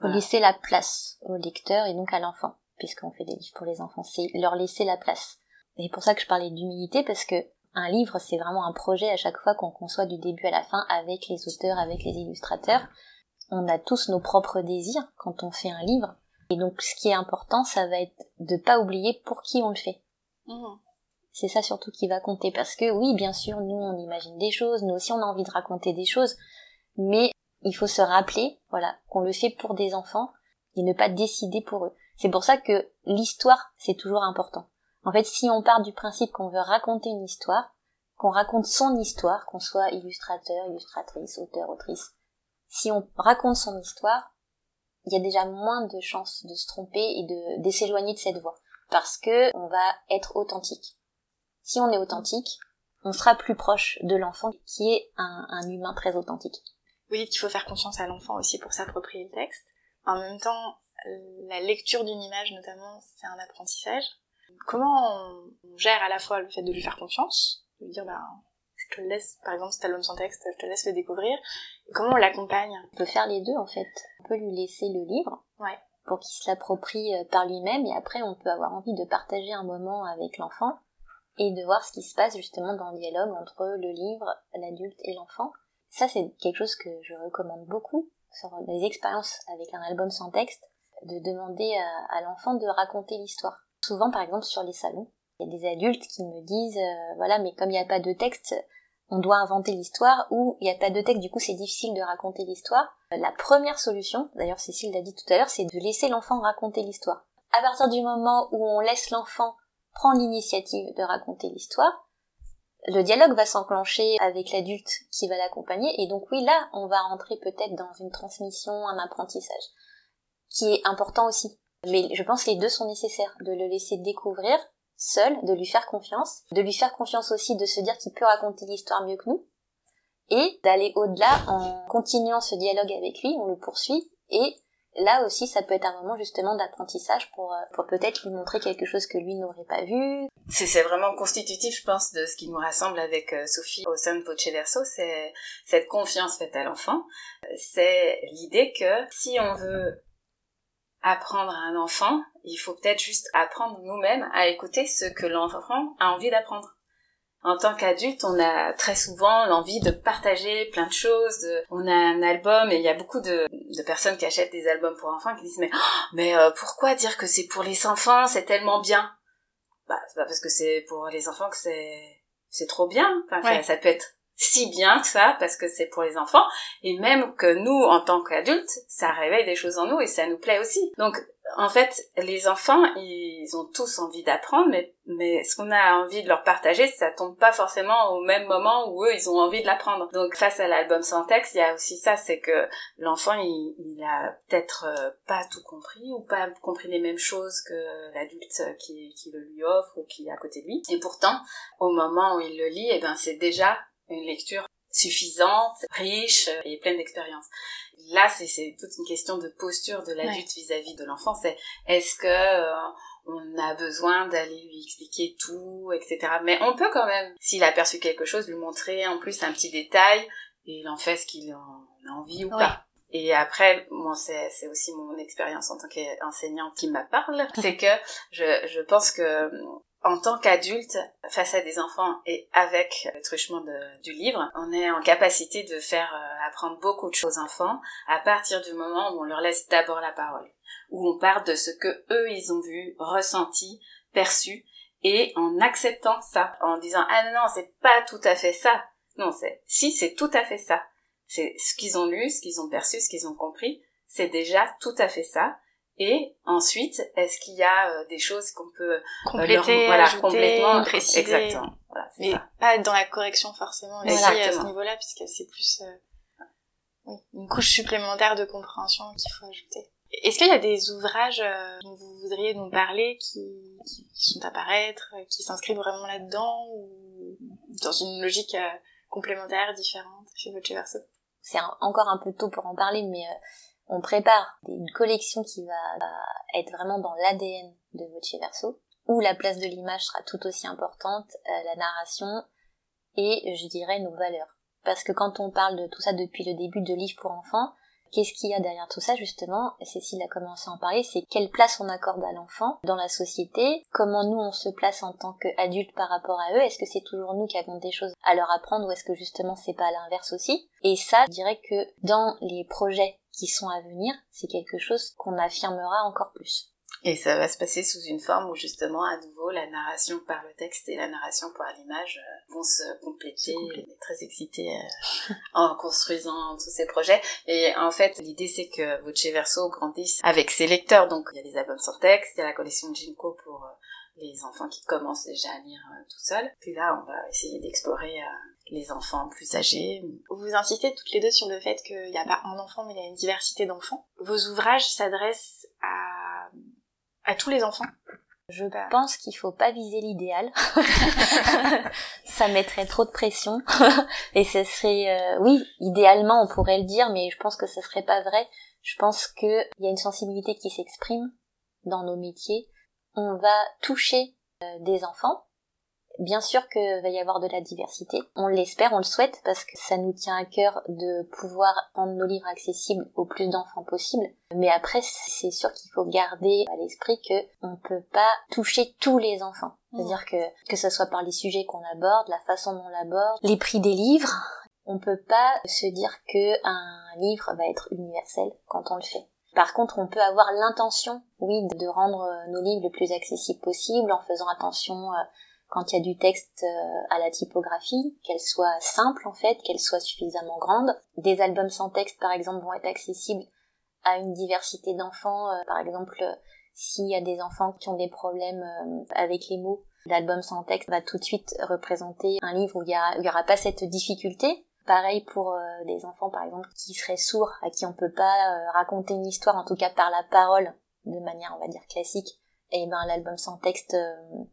Faut laisser la place au lecteur et donc à l'enfant, puisqu'on fait des livres pour les enfants. C'est leur laisser la place. Et c'est pour ça que je parlais d'humilité, parce que un livre, c'est vraiment un projet à chaque fois qu'on conçoit du début à la fin avec les auteurs, avec les illustrateurs. On a tous nos propres désirs quand on fait un livre. Et donc, ce qui est important, ça va être de pas oublier pour qui on le fait. Mmh. C'est ça surtout qui va compter. Parce que oui, bien sûr, nous, on imagine des choses, nous aussi, on a envie de raconter des choses. Mais il faut se rappeler, voilà, qu'on le fait pour des enfants et ne pas décider pour eux. C'est pour ça que l'histoire, c'est toujours important. En fait, si on part du principe qu'on veut raconter une histoire, qu'on raconte son histoire, qu'on soit illustrateur, illustratrice, auteur, autrice, si on raconte son histoire, il y a déjà moins de chances de se tromper et de, s'éloigner de cette voie. Parce que on va être authentique. Si on est authentique, on sera plus proche de l'enfant qui est un humain très authentique. Vous dites qu'il faut faire confiance à l'enfant aussi pour s'approprier le texte. En même temps, la lecture d'une image notamment, c'est un apprentissage. Comment on gère à la fois le fait de lui faire confiance, de lui dire bah je te laisse, par exemple, cet album sans texte, je te laisse le découvrir, et comment on l'accompagne? On peut faire les deux en fait. On peut lui laisser le livre, ouais. pour qu'il se l'approprie euh, par lui-même, et après on peut avoir envie de partager un moment avec l'enfant, et de voir ce qui se passe justement dans le dialogue entre le livre, l'adulte et l'enfant. Ça, c'est quelque chose que je recommande beaucoup sur les expériences avec un album sans texte, de demander à, l'enfant de raconter l'histoire. Souvent, par exemple, sur les salons, il y a des adultes qui me disent, euh, voilà, mais comme il n'y a pas de texte, on doit inventer l'histoire, ou il n'y a pas de texte, du coup c'est difficile de raconter l'histoire. La première solution, d'ailleurs Cécile l'a dit tout à l'heure, c'est de laisser l'enfant raconter l'histoire. À partir du moment où on laisse l'enfant prendre l'initiative de raconter l'histoire, le dialogue va s'enclencher avec l'adulte qui va l'accompagner et donc oui là on va rentrer peut-être dans une transmission, un apprentissage qui est important aussi. Mais je pense que les deux sont nécessaires, de le laisser découvrir seul, de lui faire confiance, de lui faire confiance aussi de se dire qu'il peut raconter l'histoire mieux que nous et d'aller au-delà en continuant ce dialogue avec lui, on le poursuit et là aussi ça peut être un moment justement d'apprentissage pour, euh, pour peut-être lui montrer quelque chose que lui n'aurait pas vu. C'est vraiment constitutif je pense de ce qui nous rassemble avec euh, Sophie au sein de Voce Verso, c'est cette confiance faite à l'enfant. C'est l'idée que si on veut apprendre à un enfant, il faut peut-être juste apprendre nous-mêmes à écouter ce que l'enfant a envie d'apprendre en tant qu'adulte, on a très souvent l'envie de partager plein de choses. On a un album et il y a beaucoup de, personnes qui achètent des albums pour enfants qui disent mais oh, mais euh, pourquoi dire que c'est pour les enfants? C'est tellement bien. Bah c'est pas parce que c'est pour les enfants que c'est c'est trop bien. Enfin, ça peut être si bien que ça parce que c'est pour les enfants et même que nous en tant qu'adultes ça réveille des choses en nous et ça nous plaît aussi donc en fait les enfants ils ont tous envie d'apprendre mais ce qu'on a envie de leur partager ça tombe pas forcément au même moment où eux ils ont envie de l'apprendre. Donc face à l'album sans texte il y a aussi ça c'est que l'enfant il, a peut-être euh, pas tout compris ou pas compris les mêmes choses que l'adulte qui, qui le lui offre ou qui est à côté de lui. Et pourtant au moment où il le lit eh ben c'est déjà une lecture suffisante, riche et pleine d'expérience. Là, c'est toute une question de posture de l'adulte vis-à-vis de l'enfant. C'est est-ce que euh, on a besoin d'aller lui expliquer tout, etc. Mais on peut quand même, s'il a perçu quelque chose, lui montrer en plus un petit détail et il en fait ce qu'il en a envie ou pas. Et après, moi, c'est aussi mon expérience en tant qu'enseignante qui me parle, c'est que je, je pense que en tant qu'adulte, face à des enfants et avec le truchement du livre, on est en capacité de faire euh, apprendre beaucoup de choses aux enfants à partir du moment où on leur laisse d'abord la parole, où on part de ce que eux ils ont vu, ressenti, perçu, et en acceptant ça, en disant ah non non c'est pas tout à fait ça, non c'est si c'est tout à fait ça, c'est ce qu'ils ont lu, ce qu'ils ont perçu, ce qu'ils ont compris, c'est déjà tout à fait ça, et ensuite, est-ce qu'il y a euh, des choses qu'on peut euh, compléter, voilà, ajouter, complètement préciser. Exactement. Voilà, Mais ça. pas dans la correction forcément aussi à ce niveau-là, puisque c'est plus euh, oui, une couche supplémentaire de compréhension qu'il faut ajouter. Est-ce qu'il y a des ouvrages dont vous voudriez nous parler qui, qui, sont à paraître, qui s'inscrivent vraiment là-dedans ou dans une logique complémentaire, différente chez votre verso? C'est encore un peu tôt pour en parler, mais on prépare une collection qui va être vraiment dans l'ADN de Voce Verso, où la place de l'image sera tout aussi importante, euh, la narration et je dirais nos valeurs. Parce que quand on parle de tout ça depuis le début de Livre pour enfants, qu'est-ce qu'il y a derrière tout ça justement? Cécile a commencé à en parler, c'est quelle place on accorde à l'enfant dans la société, comment nous on se place en tant qu'adultes par rapport à eux, est-ce que c'est toujours nous qui avons des choses à leur apprendre ou est-ce que justement c'est pas l'inverse aussi? Et ça, je dirais que dans les projets qui sont à venir, c'est quelque chose qu'on affirmera encore plus. Et ça va se passer sous une forme où justement à nouveau la narration par le texte et la narration par l'image euh, vont se compléter. On est très excitée euh, en construisant tous ces projets. Et en fait l'idée c'est que Voce Verso grandisse avec ses lecteurs. Donc il y a des albums sans texte, il y a la collection Jinko pour euh, les enfants qui commencent déjà à lire tout seuls. Puis là on va essayer d'explorer les enfants plus âgés. Vous insistez toutes les deux sur le fait qu'il n'y a pas un enfant, mais il y a une diversité d'enfants. Vos ouvrages s'adressent à, à tous les enfants je pense qu'il faut pas viser l'idéal. ça mettrait trop de pression. Et ce serait, euh, oui, idéalement on pourrait le dire, mais je pense que ce serait pas vrai. Je pense qu'il y a une sensibilité qui s'exprime dans nos métiers. On va toucher euh, des enfants, Bien sûr qu'il va y avoir de la diversité. On l'espère, on le souhaite parce que ça nous tient à cœur de pouvoir rendre nos livres accessibles au plus d'enfants possible. Mais après, c'est sûr qu'il faut garder à l'esprit que on peut pas toucher tous les enfants. C'est-à-dire que que ce soit par les sujets qu'on aborde, la façon dont on l'aborde, les prix des livres, on peut pas se dire que un livre va être universel quand on le fait. Par contre, on peut avoir l'intention, oui, de rendre nos livres le plus accessibles possible en faisant attention euh, quand il y a du texte euh, à la typographie, qu'elle soit simple en fait, qu'elle soit suffisamment grande. Des albums sans texte par exemple vont être accessibles à une diversité d'enfants. Euh, par exemple, s'il y a des enfants qui ont des problèmes euh, avec les mots, l'album sans texte va tout de suite représenter un livre où il n'y aura pas cette difficulté. Pareil pour des enfants par exemple qui seraient sourds, à qui on peut pas raconter une histoire, en tout cas par la parole, de manière on va dire classique. Et ben l'album sans texte,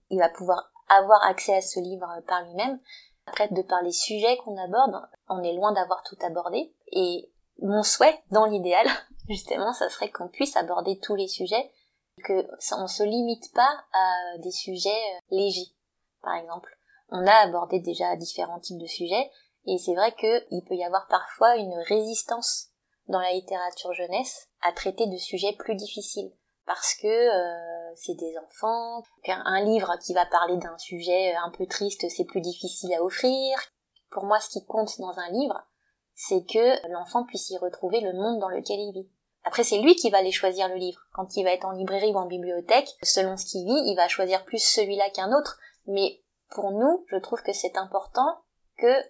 il va pouvoir avoir accès à ce livre par lui-même. Après, de par les sujets qu'on aborde, on est loin d'avoir tout abordé. Et mon souhait, dans l'idéal, justement, ça serait qu'on puisse aborder tous les sujets, que on se limite pas à des sujets euh, légers, par exemple. On a abordé déjà différents types de sujets, et c'est vrai qu'il peut y avoir parfois une résistance dans la littérature jeunesse à traiter de sujets plus difficiles parce que euh, c'est des enfants, qu'un livre qui va parler d'un sujet un peu triste, c'est plus difficile à offrir. Pour moi, ce qui compte dans un livre, c'est que l'enfant puisse y retrouver le monde dans lequel il vit. Après, c'est lui qui va aller choisir le livre. Quand il va être en librairie ou en bibliothèque, selon ce qu'il vit, il va choisir plus celui-là qu'un autre. Mais pour nous, je trouve que c'est important que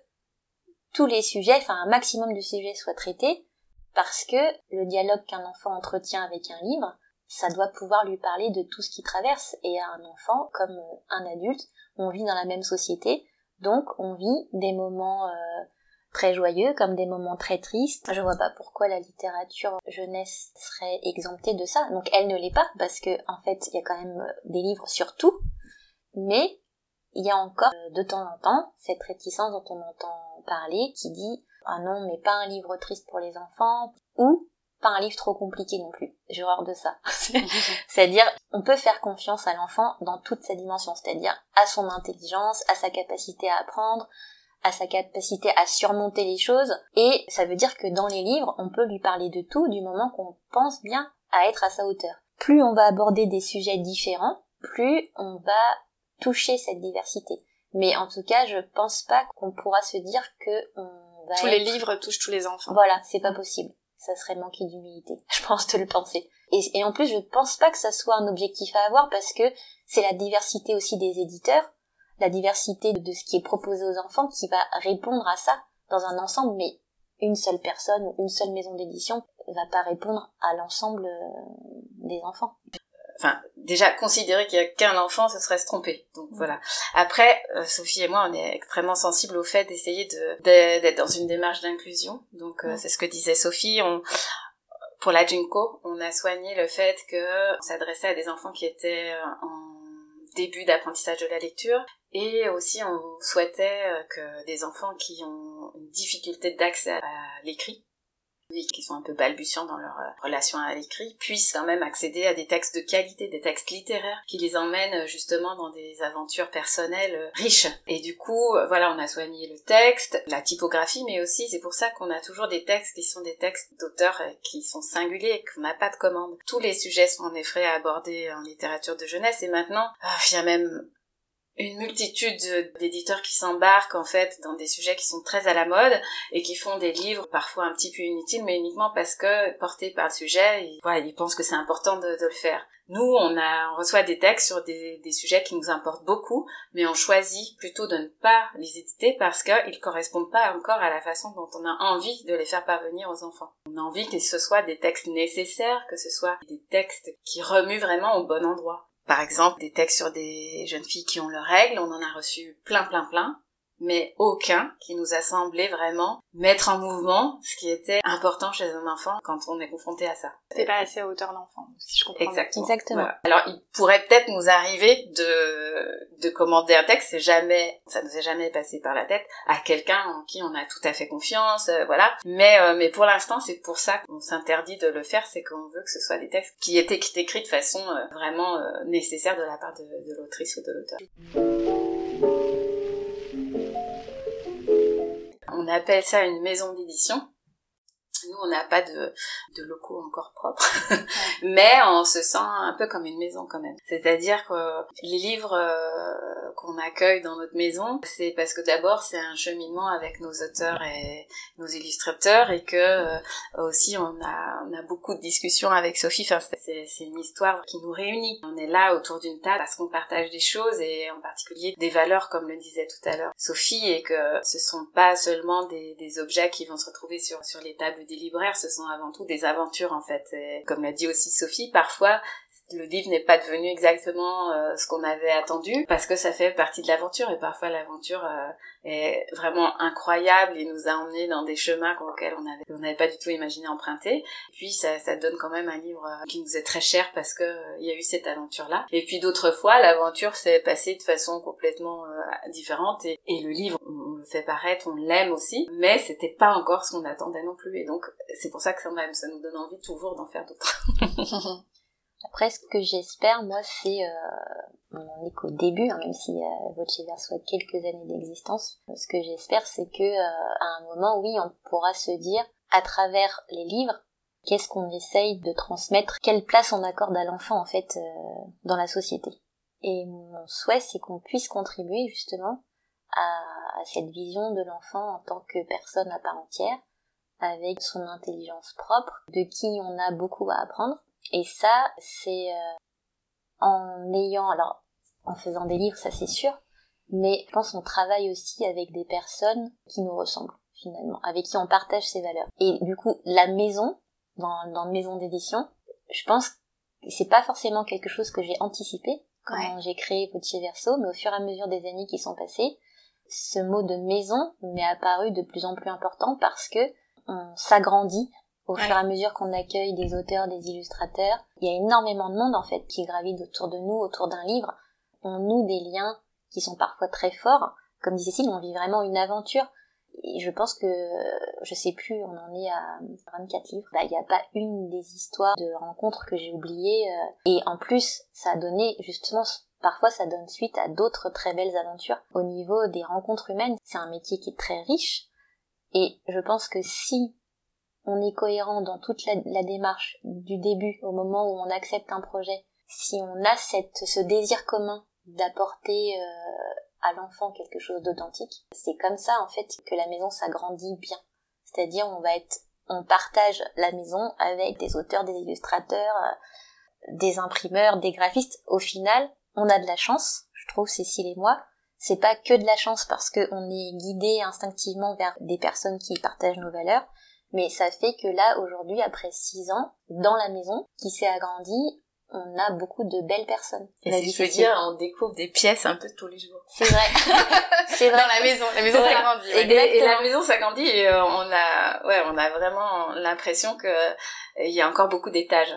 tous les sujets, enfin un maximum de sujets soient traités, parce que le dialogue qu'un enfant entretient avec un livre, ça doit pouvoir lui parler de tout ce qui traverse. Et un enfant, comme un adulte, on vit dans la même société, donc on vit des moments euh, très joyeux comme des moments très tristes. Je vois pas pourquoi la littérature jeunesse serait exemptée de ça. Donc elle ne l'est pas parce que en fait il y a quand même des livres sur tout, mais il y a encore euh, de temps en temps cette réticence dont on entend parler qui dit ah non mais pas un livre triste pour les enfants ou pas un livre trop compliqué non plus. J'ai horreur de ça. c'est-à-dire, on peut faire confiance à l'enfant dans toute sa dimension, c'est-à-dire à son intelligence, à sa capacité à apprendre, à sa capacité à surmonter les choses, et ça veut dire que dans les livres, on peut lui parler de tout du moment qu'on pense bien à être à sa hauteur. Plus on va aborder des sujets différents, plus on va toucher cette diversité. Mais en tout cas, je pense pas qu'on pourra se dire que on va tous les livres touchent tous les enfants. Voilà, c'est pas possible ça serait manquer d'humilité, je pense de le penser. Et, en plus, je ne pense pas que ça soit un objectif à avoir parce que c'est la diversité aussi des éditeurs, la diversité de ce qui est proposé aux enfants qui va répondre à ça dans un ensemble, mais une seule personne ou une seule maison d'édition va pas répondre à l'ensemble euh, des enfants enfin déjà considérer qu'il y a qu'un enfant ce serait se tromper. Donc mm. voilà. Après euh, Sophie et moi on est extrêmement sensibles au fait d'essayer de d'être dans une démarche d'inclusion. Donc euh, mm. c'est ce que disait Sophie. On pour la Jinko on a soigné le fait que s'adressait à des enfants qui étaient euh, en début d'apprentissage de la lecture. Et aussi on souhaitait que des enfants qui ont une difficulté d'accès à l'écrit qui sont un peu balbutiants dans leur euh, relation à l'écrit, puissent quand même accéder à des textes de qualité, des textes littéraires, qui les emmènent euh, justement dans des aventures personnelles euh, riches. Et du coup, voilà, on a soigné le texte, la typographie, mais aussi c'est pour ça qu'on a toujours des textes qui sont des textes d'auteurs qui sont singuliers qu'on n'a pas de commande. Tous les sujets sont en effet abordés en littérature de jeunesse et maintenant, il y a même une multitude d'éditeurs qui s'embarquent en fait dans des sujets qui sont très à la mode et qui font des livres parfois un petit peu inutiles mais uniquement parce que portés par le sujet ils, ils pensent que c'est important de, le faire. Nous on a on reçoit des textes sur des, des, sujets qui nous importent beaucoup mais on choisit plutôt de ne pas les éditer parce qu'ils correspondent pas encore à la façon dont on a envie de les faire parvenir aux enfants. On a envie que ce soit des textes nécessaires, que ce soit des textes qui remuent vraiment au bon endroit par exemple, des textes sur des jeunes filles qui ont leurs règles, on en a reçu plein plein plein mais aucun qui nous a semblé vraiment mettre en mouvement ce qui était important chez un enfant quand on est confronté à ça. C'est pas assez à hauteur d'enfant, si je comprends Exactement. Exactement. Alors, il pourrait peut-être nous arriver de, de commander un texte, c'est jamais, ça nous est jamais passé par la tête, à quelqu'un en qui on a tout à fait confiance, euh, voilà. Mais, euh, mais pour l'instant, c'est pour ça qu'on s'interdit de le faire, c'est qu'on veut que ce soit des textes qui étaient écrits de façon euh, vraiment nécessaire de la part de, de l'autrice ou de l'auteur. On appelle ça une maison d'édition. Nous, on n'a pas de, de, locaux encore propres, mais on se sent un peu comme une maison quand même. C'est-à-dire que les livres euh, qu'on accueille dans notre maison, c'est parce que d'abord c'est un cheminement avec nos auteurs et nos illustrateurs et que euh, aussi on a, on a beaucoup de discussions avec Sophie. Enfin, c'est, c'est une histoire qui nous réunit. On est là autour d'une table parce qu'on partage des choses et en particulier des valeurs, comme le disait tout à l'heure Sophie, et que ce sont pas seulement des, des objets qui vont se retrouver sur, sur les tables des libraires, ce sont avant tout des aventures en fait. Comme l'a dit aussi Sophie, parfois le livre n'est pas devenu exactement euh, ce qu'on avait attendu parce que ça fait partie de l'aventure et parfois l'aventure euh, est vraiment incroyable et nous a emmenés dans des chemins auxquels on avait on n'avait pas du tout imaginé emprunter. Puis ça, ça donne quand même un livre euh, qui nous est très cher parce que il y a eu cette aventure là. Et puis d'autres fois l'aventure s'est passée de façon complètement différente et, et, le livre on, le fait paraître, on l'aime aussi, mais c'était pas encore ce qu'on attendait non plus et donc c'est pour ça que ça, ça nous donne envie toujours d'en faire d'autres. Après, ce que j'espère, moi, c'est, euh, on est qu'au début, hein, même si euh, Voce Verso a quelques années d'existence, ce que j'espère, c'est que euh, à un moment, oui, on pourra se dire, à travers les livres, qu'est-ce qu'on essaye de transmettre, quelle place on accorde à l'enfant, en fait, euh, dans la société. Et mon souhait, c'est qu'on puisse contribuer, justement, à, à cette vision de l'enfant en tant que personne à part entière, avec son intelligence propre, de qui on a beaucoup à apprendre, et ça, c'est euh, en ayant, alors en faisant des livres, ça c'est sûr, mais je pense qu'on travaille aussi avec des personnes qui nous ressemblent finalement, avec qui on partage ces valeurs. Et du coup, la maison, dans, dans maison d'édition, je pense que c'est pas forcément quelque chose que j'ai anticipé quand j'ai créé Petit Verso, mais au fur et à mesure des années qui sont passées, ce mot de maison m'est apparu de plus en plus important parce que on s'agrandit au fur et à mesure qu'on accueille des auteurs, des illustrateurs, il y a énormément de monde en fait qui gravite autour de nous, autour d'un livre. On noue des liens qui sont parfois très forts. Comme disait Cécile, on vit vraiment une aventure. Et je pense que, je sais plus, on en est à 24 livres. Bah, il n'y a pas une des histoires de rencontres que j'ai oubliées. Euh. Et en plus, ça a donné, justement, parfois ça donne suite à d'autres très belles aventures. Au niveau des rencontres humaines, c'est un métier qui est très riche. Et je pense que si on est cohérent dans toute la, démarche du début au moment où on accepte un projet, si on a cette, ce désir commun d'apporter euh, à l'enfant quelque chose d'authentique, c'est comme ça en fait que la maison s'agrandit bien. C'est-à-dire on va être, on partage la maison avec des auteurs, des illustrateurs, euh, des imprimeurs, des graphistes. Au final, on a de la chance, je trouve Cécile et moi. C'est pas que de la chance parce qu'on est guidé instinctivement vers des personnes qui partagent nos valeurs, mais ça fait que là, aujourd'hui, après six ans, dans la maison, qui s'est agrandie, on a beaucoup de belles personnes. Et si je veux dire, on découvre des pièces un peu tous les jours. C'est vrai. c'est vrai. Dans la maison, la maison s'agrandit. Et, la maison s'agrandit et euh, on a, ouais, on a vraiment l'impression que euh, il y a encore beaucoup d'étages.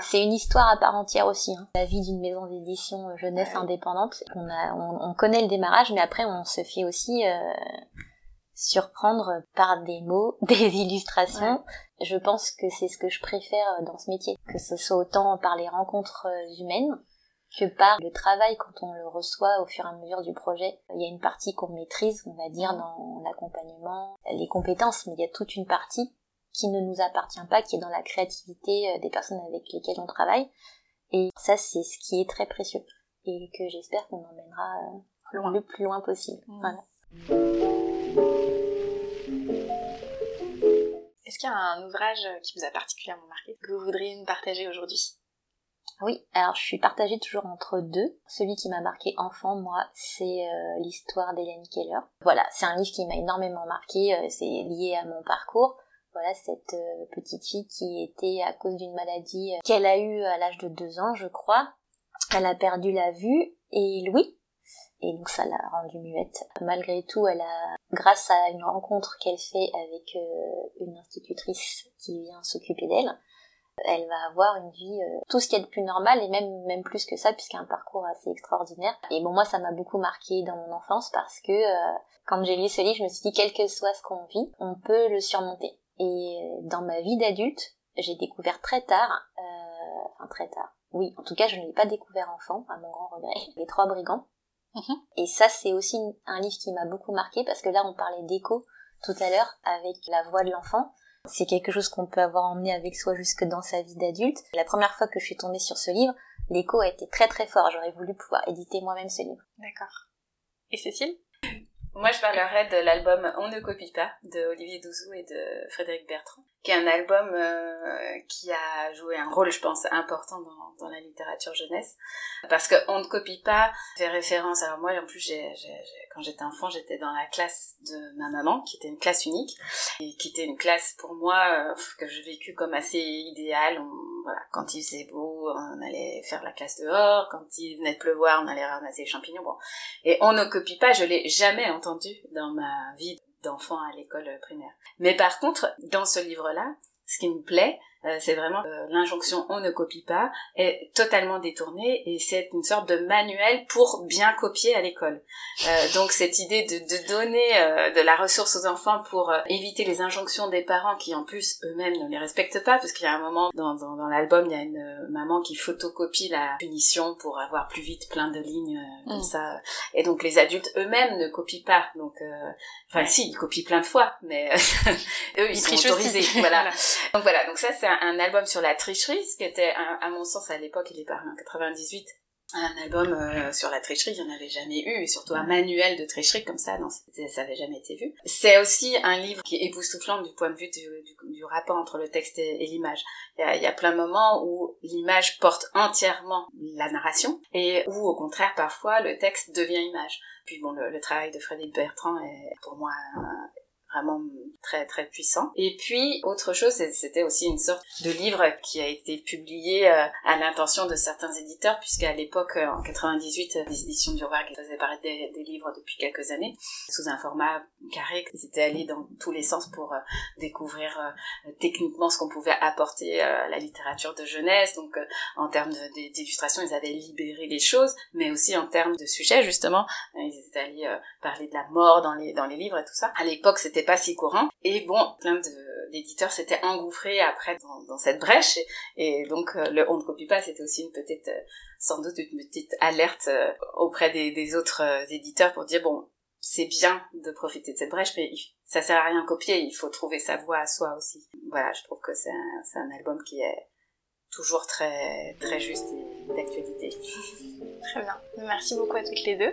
C'est une histoire à part entière aussi, hein. la vie d'une maison d'édition euh, jeunesse indépendante. On, a, on, connaît le démarrage, mais après on se fait aussi euh, surprendre par des mots, des illustrations. Je pense que c'est ce que je préfère dans ce métier, que ce soit autant par les rencontres humaines que par le travail quand on le reçoit au fur et à mesure du projet. Il y a une partie qu'on maîtrise, on va dire, dans l'accompagnement, les compétences, mais il y a toute une partie qui ne nous appartient pas, qui est dans la créativité euh, des personnes avec lesquelles on travaille. Et ça, c'est ce qui est très précieux et que j'espère qu'on emmènera euh, le plus loin possible. Mmh. Voilà. Est-ce qu'il y a un ouvrage qui vous a particulièrement marqué, que vous voudriez nous partager aujourd'hui? Oui, alors je suis partagée toujours entre deux. Celui qui m'a marqué enfant, moi, c'est euh, l'histoire d'Hélène Keller. Voilà, c'est un livre qui m'a énormément marqué, euh, c'est lié à mon parcours. Voilà, cette euh, petite fille qui était à cause d'une maladie qu'elle a eue à l'âge de deux ans, je crois. Elle a perdu la vue et l'ouïe, et donc ça l'a rendue muette. Malgré tout, elle a, grâce à une rencontre qu'elle fait avec euh, une institutrice qui vient s'occuper d'elle, elle va avoir une vie euh, tout ce qui est de plus normal et même même plus que ça puisqu'elle a un parcours assez extraordinaire. Et bon moi ça m'a beaucoup marqué dans mon enfance parce que euh, quand j'ai lu ce livre, je me suis dit quel que soit ce qu'on vit, on peut le surmonter. Et dans ma vie d'adulte, j'ai découvert très tard, enfin très tard, oui, en tout cas je ne l'ai pas découvert enfant, à mon grand regret, les trois brigands. Mhm. Et ça, c'est aussi un livre qui m'a beaucoup marqué parce que là, on parlait d'écho tout à l'heure avec la voix de l'enfant. C'est quelque chose qu'on peut avoir emmené avec soi jusque dans sa vie d'adulte. La première fois que je suis tombée sur ce livre, l'écho a été très très fort. J'aurais voulu pouvoir éditer moi-même ce livre. D'accord. Et Cécile? Moi, je parlerai de l'album On ne copie pas de Olivier Douzou et de Frédéric Bertrand. qui est un album euh, qui a joué un rôle, je pense, important dans, dans la littérature jeunesse. Parce qu'on ne copie pas, fait référence. Alors moi, en plus, j'ai, quand j'étais enfant, j'étais dans la classe de ma maman, qui était une classe unique, et qui était une classe pour moi euh, que j'ai vécu comme assez idéale. Quand il faisait beau, on allait faire la classe dehors. Quand il venait de pleuvoir, on allait ramasser les champignons. Bon, et on ne copie pas. Je l'ai jamais entendu dans ma vie d'enfants à l'école primaire. Mais par contre, dans ce livre-là, ce qui me plaît, euh, c'est vraiment euh, l'injonction on ne copie pas est totalement détournée et c'est une sorte de manuel pour bien copier à l'école. Euh, donc cette idée de, de donner de la ressource aux enfants pour éviter les injonctions des parents qui en plus eux-mêmes ne les respectent pas parce qu'il y a un moment dans, dans, dans l'album il y a une maman qui photocopie la punition pour avoir plus vite plein de lignes comme mm. ça. Et donc les adultes eux-mêmes ne copient pas. Donc enfin si ils copient plein de fois mais eux ils, sont autorisés voilà. Donc voilà. Donc ça c'est un, album sur la tricherie, ce qui était, à, mon sens, à l'époque, il est paru en 98, un album euh, sur la tricherie, il n'y en avait jamais eu, et surtout un manuel de tricherie comme ça, non, ça n'avait jamais été vu. C'est aussi un livre qui est époustouflant du point de vue du, du, rapport entre le texte et, l'image. Il y, a, il y a plein de moments où l'image porte entièrement la narration, et où au contraire, parfois, le texte devient image. Puis bon, le, le travail de Frédéric Bertrand est pour moi vraiment très très puissant. Et puis autre chose, c'était aussi une sorte de livre qui a été publié euh, à l'intention de certains éditeurs, puisqu'à l'époque, euh, en 98, les éditions du Rouergue faisaient paraître des, livres depuis quelques années sous un format carré. Ils étaient allés dans tous les sens pour euh, découvrir techniquement ce qu'on pouvait apporter à la littérature de jeunesse. Donc en termes d'illustration, ils avaient libéré les choses, mais aussi en termes de sujet justement, ils étaient allés parler de la mort dans les dans les livres et tout ça. À l'époque, c'était pas si courant. Et bon, plein d'éditeurs s'étaient engouffrés après dans, cette brèche. Et, donc, euh, le on ne copie pas, c'était aussi une petite, euh, sans doute une petite alerte euh, auprès des, autres éditeurs pour dire, bon, c'est bien de profiter de cette brèche, mais ça sert à rien copier, il faut trouver sa voix à soi aussi. Voilà, je trouve que c'est un, un album qui est toujours très, très juste et d'actualité. Très bien. Merci beaucoup à toutes les deux.